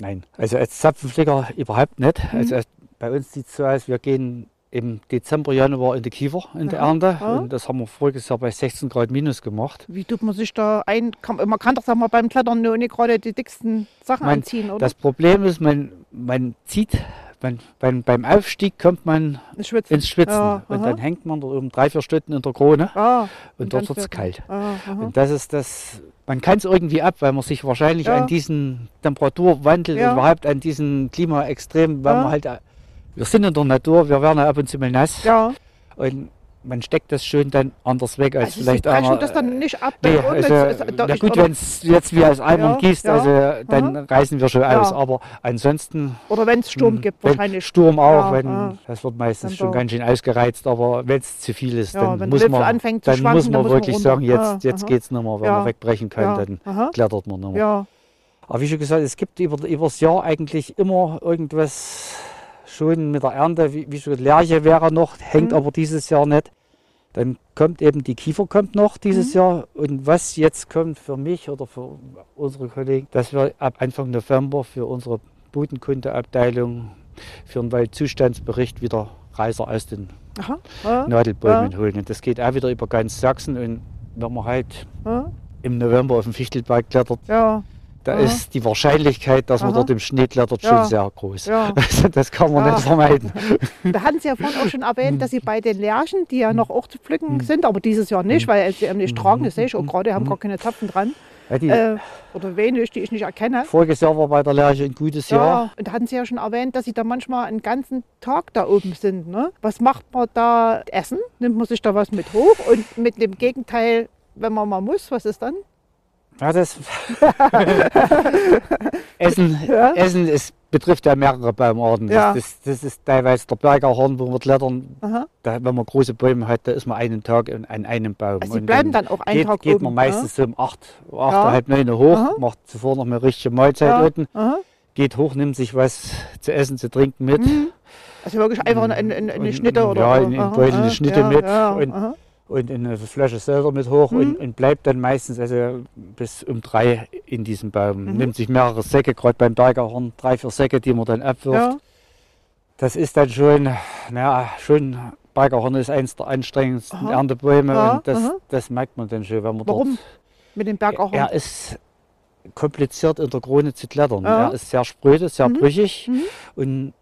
Nein, also als Zapfenflicker überhaupt nicht. Mhm. Also als- bei uns sieht es so aus, wir gehen im Dezember, Januar in die Kiefer in der Ernte. aha. Und das haben wir voriges Jahr bei 16 Grad minus gemacht. Wie tut man sich da ein? Kann, man kann doch sagen wir, beim Klettern nur nicht gerade die dicksten Sachen Mein- anziehen, oder? Das Problem ist, man, man zieht, man, beim, beim Aufstieg kommt man Schwitzen. ins Schwitzen. Ja, und aha. dann hängt man da oben drei, vier Stunden in der Krone Ah, und, dort wird es kalt. ah. Und das ist das, man kann es irgendwie ab, weil man sich wahrscheinlich Ja. an diesen Temperaturwandel Ja. und überhaupt an diesen Klimaextrem, weil man halt, wir sind in der Natur, wir werden ja ab und zu mal nass. ja, Und man steckt das schon dann anders weg als also Sie vielleicht brechen einer. das dann nicht ab. Nee, also, ist- na gut, wenn es jetzt wie aus Eimern Ja, gießt, ja, also dann reißen wir schon Ja. aus. Aber ansonsten oder wenn es Sturm hm, gibt, wahrscheinlich. Sturm auch, wenn das wird meistens Dann schon ganz schön ausgereizt, aber wenn es zu viel ist, dann muss man, dann schwanken, muss dann man man wirklich sagen, jetzt, jetzt aha. geht es nicht mehr. Wenn man wegbrechen kann, dann aha. klettert man nicht mehr. Ja, Aber wie schon gesagt, es gibt über, über das Jahr eigentlich immer irgendwas schon mit der Ernte. Wie, wie schon Lerche wäre noch, hängt Mhm. aber dieses Jahr nicht. Dann kommt eben die Kiefer kommt noch dieses Mhm. Jahr. Und was jetzt kommt für mich oder für unsere Kollegen, dass wir ab Anfang November für unsere Bodenkundeabteilung für einen Waldzustandsbericht wieder Reiser aus den aha. Ja, Nadelbäumen holen. Und das geht auch wieder über ganz Sachsen. Und wenn man halt ja, im November auf den Fichtelberg klettert, ja, da Aha. ist die Wahrscheinlichkeit, dass man Aha. dort im Schnee klettert, Ja. schon sehr groß. ja. Also [LAUGHS] das kann man Ja. nicht vermeiden. [LAUGHS] Da hatten Sie ja vorhin auch schon erwähnt, dass Sie bei den Lärchen, die ja noch auch zu pflücken sind, aber dieses Jahr nicht, weil sie eben nicht tragen, das sehe ich auch gerade, haben gar keine Zapfen dran. Ja, die, Äh, oder wenig, die ich nicht erkenne. Voriges Jahr war bei der Lerche ein gutes Jahr. Ja, und da hatten Sie ja schon erwähnt, dass Sie da manchmal einen ganzen Tag da oben sind. Ne? Was macht man da? Essen? Nimmt man sich da was mit hoch? Und mit dem Gegenteil, wenn man mal muss, was ist dann? Ja, das [LAUGHS] Essen, Ja. Essen es betrifft ja mehrere Baumarten. Ja. Das, das, ist teilweise der Bergerhorn, wo wir klettern. Da, wenn man große Bäume hat, da ist man einen Tag an, einem Baum. Also Sie Und bleiben dann auch einen geht, Tag geht oben. man meistens so um 8, 8 Ja. halb 9 hoch, Aha. macht zuvor noch eine richtige Mahlzeit ja. unten, Aha. geht hoch, nimmt sich was zu essen, zu trinken mit. Mhm. Also wirklich einfach eine, eine, eine Und- Schnitte oder ja, in- in aha, Beutel eine Schnitte ja, mit Ja, und-. Und in eine Flasche selber mit hoch Mhm. und, und bleibt dann meistens also bis um drei in diesem Baum. Mhm. Nimmt sich mehrere Säcke, gerade beim Bergerhorn, drei, vier Säcke, die man dann abwirft. Ja. Das ist dann schon, naja, schon, Bergerhorn ist eins der anstrengendsten Aha. Erntebäume Ja, und das, aha. das merkt man dann schon, wenn man Warum? Mit dem Berg auch. dort... Er ist kompliziert in der Krone zu klettern. Ja. Er ist sehr spröde, sehr Mhm. brüchig Mhm. und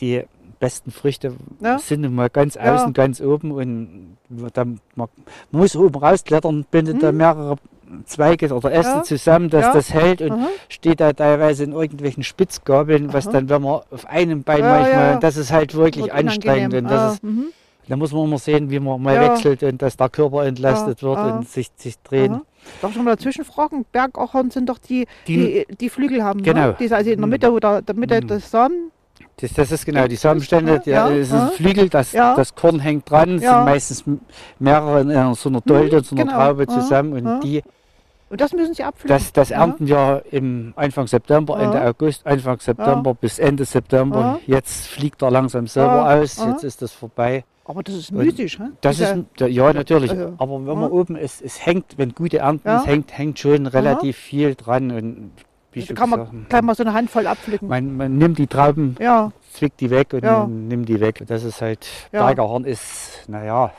die besten Früchte Ja. sind mal ganz Ja. außen, ganz oben und dann, man muss oben rausklettern, bindet da Mhm. mehrere Zweige oder Äste Ja. zusammen, dass Ja. das hält und Aha. steht da teilweise in irgendwelchen Spitzgabeln, was Aha. dann, wenn man auf einem Bein Ja, manchmal, ja. das ist halt wirklich Wird anstrengend unangenehm. und das Ah, ist, mhm. da muss man immer sehen, wie man mal Ja. wechselt und dass der Körper entlastet Ja, wird ah. und sich, sich drehen. Aha. Darf ich mal dazwischen fragen? Bergachorn sind doch die, die, die Flügel haben. Genau. Ne? Die also in der Mitte oder der Mitte Mhm. des Samen. Das, das ist genau die Samenstände, Ja, das ist ein Flügel, das, Ja. das Korn hängt dran, es Ja. sind meistens mehrere in einer, so einer Dolde, in so einer genau. Traube zusammen und die, Und das müssen sie abpflücken. das, das Ja. ernten wir im Anfang September, Ja. Ende August, Anfang September bis Ende September. Ja. Jetzt fliegt er langsam selber Ja, aus, jetzt ist das vorbei. Aber das ist mythisch. Das ist, ja, ja natürlich, also, aber wenn ja. man oben ist, es hängt, wenn gute Ernten Ja. ist, hängt, hängt schon relativ viel dran und wie da kann man gleich mal so eine Handvoll abpflücken. man, man nimmt die Trauben ja, zwickt die weg und Ja. nimmt die weg. Das ist halt, Ja. Bergerhorn ist, naja,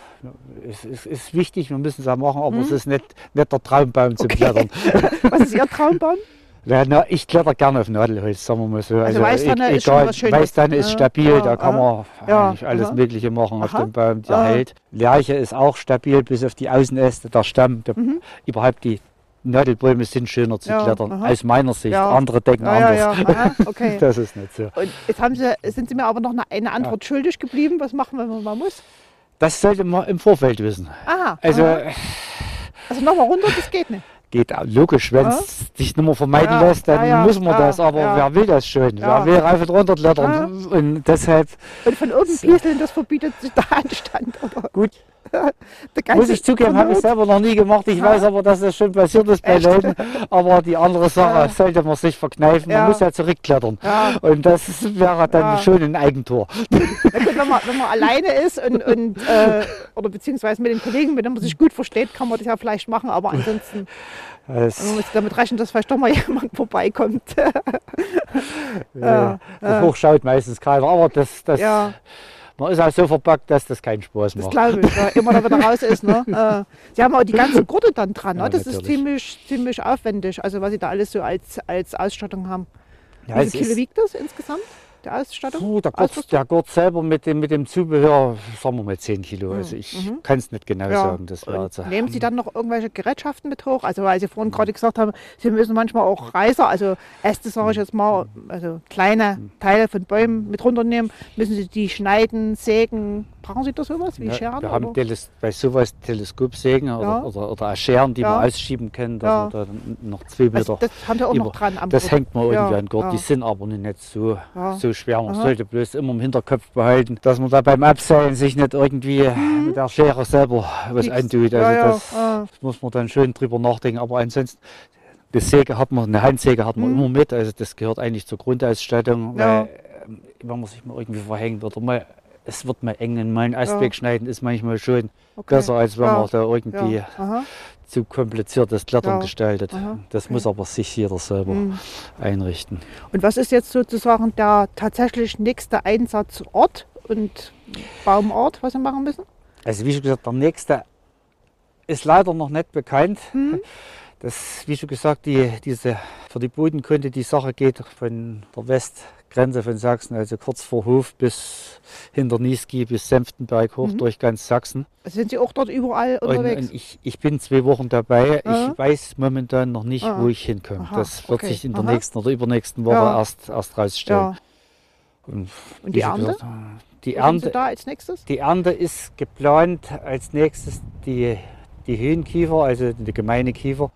es ist, ist wichtig, wir müssen es auch machen, aber Mhm. es ist nicht, nicht der Traumbaum zum Okay. Klettern. [LAUGHS] was ist Ihr Traumbaum? [LAUGHS] Ja, na, ich kletter gerne auf Nadelholz, sagen wir mal so. Also Weißtanne e- ist schon was Schönes. Weißtanne ist stabil, ja, da kann man ja, eigentlich alles aha. Mögliche machen auf Aha, dem Baum, der aha. hält. Lerche ist auch stabil, bis auf die Außenäste, der Stamm, der, Mhm. überhaupt die Nadelbäume sind schöner zu Ja, klettern, aha. aus meiner Sicht. Ja. Andere denken Ja, anders. [LAUGHS] Aha, okay. Das ist nicht so. Und jetzt haben sie, sind Sie mir aber noch eine, eine Antwort schuldig geblieben. Was machen wir, wenn man muss? Das sollte man im Vorfeld wissen. Aha. Also aha. also nochmal runter, das geht nicht. geht auch logisch, wenn es sich nicht mehr vermeiden lässt, dann muss man das. Aber wer will das schon? Ja. Wer will rauf und runter klettern? Und deshalb Und von So. pieseln, das verbietet sich der Handstand. Oder gut, muss ich zugeben, habe ich selber noch nie gemacht. Ich Ja. weiß aber, dass das schon passiert ist bei Echt? Leuten. Aber die andere Sache Ja. sollte man sich verkneifen. Man muss ja zurückklettern. Und das wäre dann schon ein Eigentor. gut, wenn, man, wenn man alleine ist und, und äh, oder beziehungsweise mit den Kollegen, mit denen man sich gut versteht, kann man das ja vielleicht machen, aber ansonsten [LAUGHS] Das, man muss damit rechnen, dass vielleicht doch mal [LAUGHS] jemand vorbeikommt. ja, ja. hochschaut meistens keiner. Aber das, das, ja, man ist auch so verpackt, dass das keinen Spaß das macht. glaube ich, ja, immer da wieder [LAUGHS] raus ist. Ne? Äh, Sie haben auch die ganzen Gurte dann dran, ne? Ja, das ist natürlich. ziemlich, ziemlich aufwendig, also was Sie da alles so als, als Ausstattung haben. Ja, Wie es viele Kilo ist- wiegt das insgesamt, der Ausstattung? Puh, der, Gurt, der Gurt selber mit dem, mit dem Zubehör, sagen wir mal 10 Kilo. Also ich mhm. kann es nicht genau Ja. sagen. Das jetzt- nehmen Sie dann noch irgendwelche Gerätschaften mit hoch? Also weil Sie vorhin gerade gesagt haben, Sie müssen manchmal auch Reißer, also Äste sage ich jetzt mal, also kleine Teile von Bäumen mit runternehmen. Müssen Sie die schneiden, sägen? Brauchen Sie da sowas wie Ja, Scheren? wir haben oder? Teles bei sowas Teleskopsägen Ja. oder, oder, oder Scheren, die Ja. man ausschieben können, dass Ja. da noch zwei Meter. also, das haben Sie auch über- noch dran am das Gurt. hängt man irgendwie an Gurt. Die sind aber nicht so, so schwer. Man Aha. sollte bloß immer im Hinterkopf behalten, dass man da beim Abseilen sich nicht irgendwie mit der Schere selber was Piekst. antut. Also Mhm. Das, das muss man dann schön drüber nachdenken. Aber ansonsten, die Säge hat man, eine Handsäge hat man Mhm. immer mit. Also das gehört eigentlich zur Grundausstattung. Weil, ähm, wenn man sich mal irgendwie verhängt oder mal, es wird mal eng mal einen Ast Ja. wegschneiden, ist manchmal schon Okay. besser, als wenn Ja. man da irgendwie Ja. Zu kompliziertes Klettern gestaltet. Aha. Das Okay. muss aber sich jeder selber Mhm. einrichten. Und was ist jetzt sozusagen der tatsächlich nächste Einsatzort und Baumort, was Sie machen müssen? Also wie schon gesagt, der nächste ist leider noch nicht bekannt. Mhm. Das, wie schon gesagt, die, diese, für die Bodenkunde, die Sache geht von der Westgrenze von Sachsen, also kurz vor Hof bis hinter Niesky bis Senftenberg hoch Mhm. durch ganz Sachsen. Sind Sie auch dort überall Und, unterwegs? und ich, ich bin zwei Wochen dabei. Aha. Ich weiß momentan noch nicht, Ah. wo ich hinkomme. Aha, Das wird okay. sich in der Aha. nächsten oder übernächsten Woche Ja. erst, erst rausstellen. ja. Und, Und die Ernte? gesagt, die Ernte, da als nächstes? die Ernte ist geplant als nächstes die, die Höhenkiefer, also die gemeine Kiefer.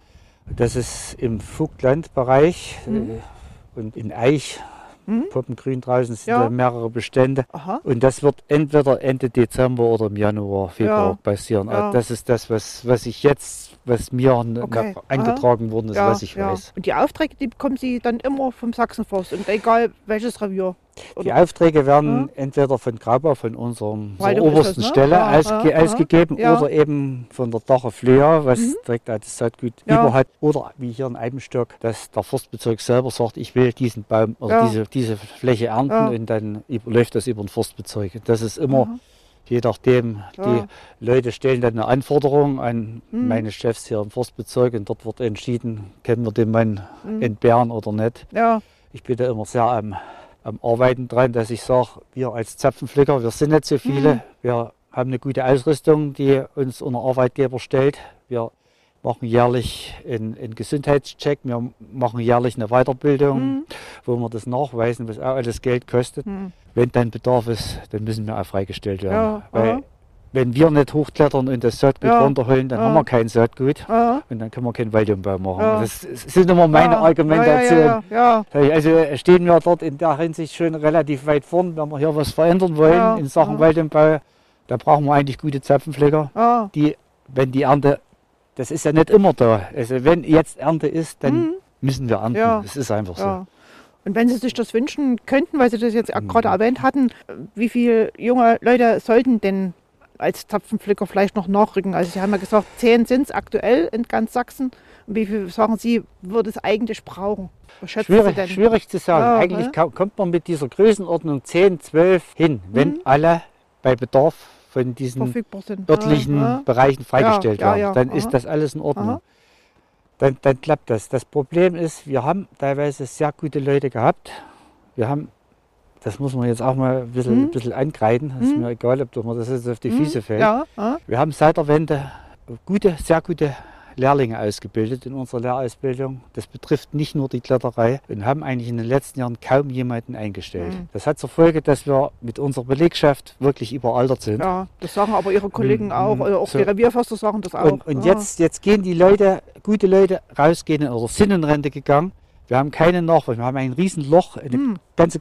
Das ist im Vogtlandbereich Mhm. äh, und in Eich, Mhm. Poppengrün draußen sind Ja. da mehrere Bestände. Aha. Und das wird entweder Ende Dezember oder im Januar, Februar Ja. passieren. Ja. Das ist das, was, was ich jetzt, was mir Okay. na- angetragen worden ist, was ich weiß. Und die Aufträge, die bekommen Sie dann immer vom Sachsenforst und egal welches Revier. Die? Aufträge werden entweder von Graubau, von unserem unserer obersten es, ne? Stelle Ja, ausge, ja, ausgegeben ja. oder eben von der Dache Flöa, was Mhm. direkt das Saatgut Ja. über hat. Oder wie hier in Eibenstock, dass der Forstbezirk selber sagt, ich will diesen Baum oder Ja. diese, diese Fläche ernten Ja. und dann läuft das über den Forstbezirk. Das ist immer, Mhm. je nachdem, Ja. die Leute stellen dann eine Anforderung an Mhm. meine Chefs hier im Forstbezirk und dort wird entschieden, können wir den Mann Mhm. entbehren oder nicht. Ja, Ich bin da immer sehr am, am Arbeiten dran, dass ich sage, wir als Zapfenflicker, wir sind nicht so viele. Mhm. Wir haben eine gute Ausrüstung, die uns unser Arbeitgeber stellt. Wir machen jährlich einen, einen Gesundheitscheck, wir machen jährlich eine Weiterbildung, Mhm. wo wir das nachweisen, was auch alles Geld kostet. Mhm. Wenn dann Bedarf ist, dann müssen wir auch freigestellt werden. Ja, Weil aha. Wenn wir nicht hochklettern und das Saatgut Ja, runterholen, dann ja. haben wir kein Saatgut. Ja. Und dann können wir keinen Waldumbau machen. Das, das sind immer meine. Argumentationen. Also stehen wir dort in der Hinsicht schon relativ weit vorn, wenn wir hier was verändern wollen in Sachen. Waldumbau. Da brauchen wir eigentlich gute Zapfenflicker, ja. die, wenn die Ernte, das ist ja nicht immer da. Also wenn jetzt Ernte ist, dann Mhm. müssen wir ernten. Das ist einfach so. Und wenn Sie sich das wünschen könnten, weil Sie das jetzt Mhm. gerade erwähnt hatten, wie viele junge Leute sollten denn als Zapfenpflücker vielleicht noch nachrücken? Also Sie haben ja gesagt, zehn sind es aktuell in ganz Sachsen. Und wie viel, sagen Sie, würde es eigentlich brauchen? Schwierig, schwierig zu sagen. Ja, Eigentlich ne? kommt man mit dieser Größenordnung 10, 12 hin, wenn Mhm. alle bei Bedarf von diesen örtlichen Ja, Bereichen freigestellt Ja, werden. Dann aha. ist das alles in Ordnung. Dann, dann klappt das. Das Problem ist, wir haben teilweise sehr gute Leute gehabt. Wir haben, das muss man jetzt auch mal ein bisschen, Mhm. bisschen angreifen. Ist Mhm. mir egal, ob mir das jetzt auf die Mhm. Füße fällt. Ja, ja. Wir haben seit der Wende gute, sehr gute Lehrlinge ausgebildet in unserer Lehrausbildung. Das betrifft nicht nur die Kletterei und haben eigentlich in den letzten Jahren kaum jemanden eingestellt. Mhm. Das hat zur Folge, dass wir mit unserer Belegschaft wirklich überaltert sind. ja, das sagen aber Ihre Kollegen Mhm, auch. Oder auch so. die Revierförster sagen das auch. Und, und ja. jetzt, jetzt gehen die Leute, gute Leute, rausgehen in- oder sind in Rente gegangen. Wir haben keine Nachwuchs. Wir haben ein Riesenloch, eine Hm. ganze,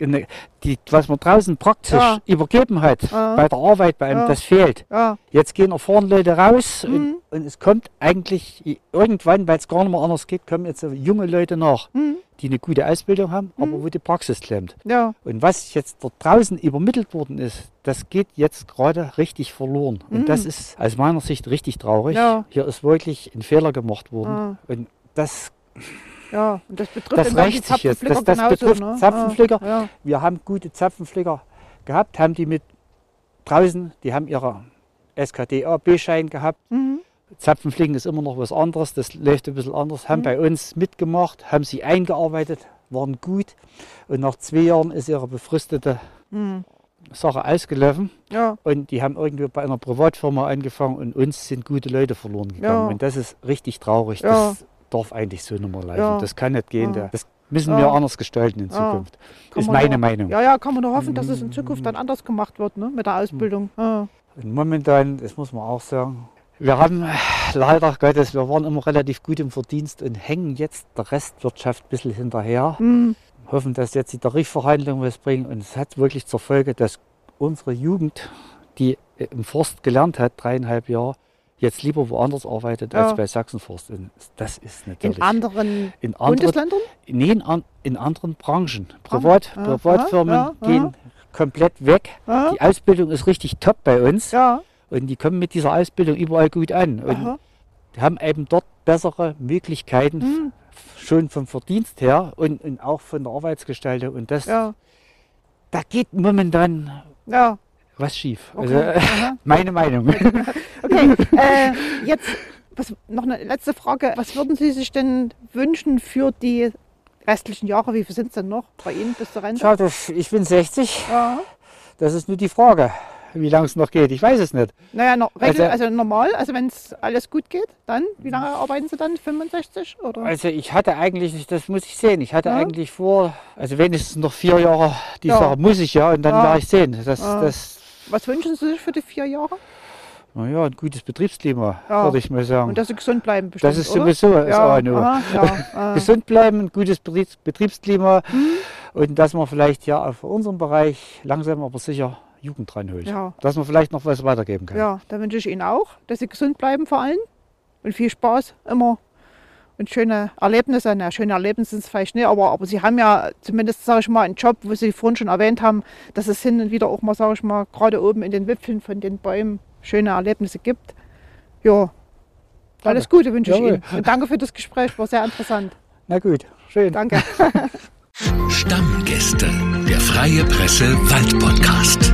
eine, die, was man draußen praktisch Ja. übergeben hat, Ja. bei der Arbeit bei einem, Ja. das fehlt. Jetzt gehen erfahrene Leute raus Mhm. und, und es kommt eigentlich irgendwann, weil es gar nicht mehr anders geht, kommen jetzt junge Leute nach, hm, die eine gute Ausbildung haben, aber Mhm. wo die Praxis klemmt. ja, Und was jetzt dort draußen übermittelt worden ist, das geht jetzt gerade richtig verloren. Und Mhm. das ist aus meiner Sicht richtig traurig. Hier ist wirklich ein Fehler gemacht worden. Und das, ja. Und das betrifft Das eben dann die rächt sich jetzt. Das- das genauso, betrifft ne? Zapfenflicker. Ja, wir haben gute Zapfenflicker gehabt, haben die mit draußen, die haben ihre SKDA-B-Schein gehabt. ja. Mhm. Zapfenfliegen ist immer noch was anderes, das läuft ein bisschen anders. Haben Mhm. bei uns mitgemacht, haben sie eingearbeitet, waren gut. Und nach zwei Jahren ist ihre befristete Mhm. Sache ausgelaufen. ja, Und die haben irgendwie bei einer Privatfirma angefangen und uns sind gute Leute verloren gegangen. Ja. Und das ist richtig traurig. Ja. Das darf eigentlich so nicht mehr laufen. Ja. Das kann nicht gehen. Ja. Das müssen wir anders gestalten in. Zukunft. Ist meine nur- Meinung. ja, ja, kann man nur hoffen, dass es in Zukunft dann anders gemacht wird, ne? Mit der Ausbildung. Ja. Und momentan, das muss man auch sagen, wir haben leider Gottes, wir waren immer relativ gut im Verdienst und hängen jetzt der Restwirtschaft ein bisschen hinterher. Mhm. Hoffen, dass jetzt die Tarifverhandlungen was bringen. Und es hat wirklich zur Folge, dass unsere Jugend, die im Forst gelernt hat, dreieinhalb Jahre, jetzt lieber woanders arbeitet Ja. als bei Sachsenforst. Das ist natürlich In anderen in anderen, Bundesländern? nee, in, an, in anderen Branchen. Privat, Ah, Privatfirmen ja, ja, gehen komplett weg. Die Ausbildung ist richtig top bei uns. Und die kommen mit dieser Ausbildung überall gut an. Und Aha. die haben eben dort bessere Möglichkeiten, Hm. schon vom Verdienst her und, und auch von der Arbeitsgestaltung. Und das, da geht momentan ja. Was schief. Okay. Also, [LAUGHS] meine Meinung. Okay, äh, jetzt was, noch eine letzte Frage. Was würden Sie sich denn wünschen für die restlichen Jahre? Wie viel sind es denn noch bei Ihnen bis zur Rente? Schau, das, ich bin 60. Ja. Das ist nur die Frage, wie lange es noch geht. Ich weiß es nicht. Naja, no, Also- also, normal, also wenn es alles gut geht, dann, wie lange arbeiten Sie dann? 65? Oder? Also ich hatte eigentlich, das muss ich sehen, ich hatte Ja. eigentlich vor, also wenigstens noch vier Jahre, die Ja. Sache muss ich ja und dann Ja. werde ich sehen. Das, das, Was wünschen Sie sich für die vier Jahre? naja, ein gutes Betriebsklima, Ja. würde ich mal sagen. Und dass Sie gesund bleiben bestimmt, das ist oder? sowieso das ja, A aha, ja, [LAUGHS] äh, gesund bleiben, ein gutes Betriebs Betriebsklima Mhm. und dass man vielleicht ja auf unserem Bereich langsam aber sicher Jugend dranholt. Ja. Dass man vielleicht noch was weitergeben kann. ja, da wünsche ich Ihnen auch, dass Sie gesund bleiben vor allem und viel Spaß immer und schöne Erlebnisse. Na, schöne Erlebnisse sind es vielleicht nicht, aber, aber Sie haben ja zumindest, sage ich mal, einen Job, wo Sie vorhin schon erwähnt haben, dass es hin und wieder auch mal, sage ich mal, gerade oben in den Wipfeln von den Bäumen schöne Erlebnisse gibt. Ja, alles Gute wünsche ich Jawohl. Ihnen. Und danke für das Gespräch, war sehr interessant. Na gut, schön. Danke. [LAUGHS] Stammgäste, der Freie Presse Wald Podcast.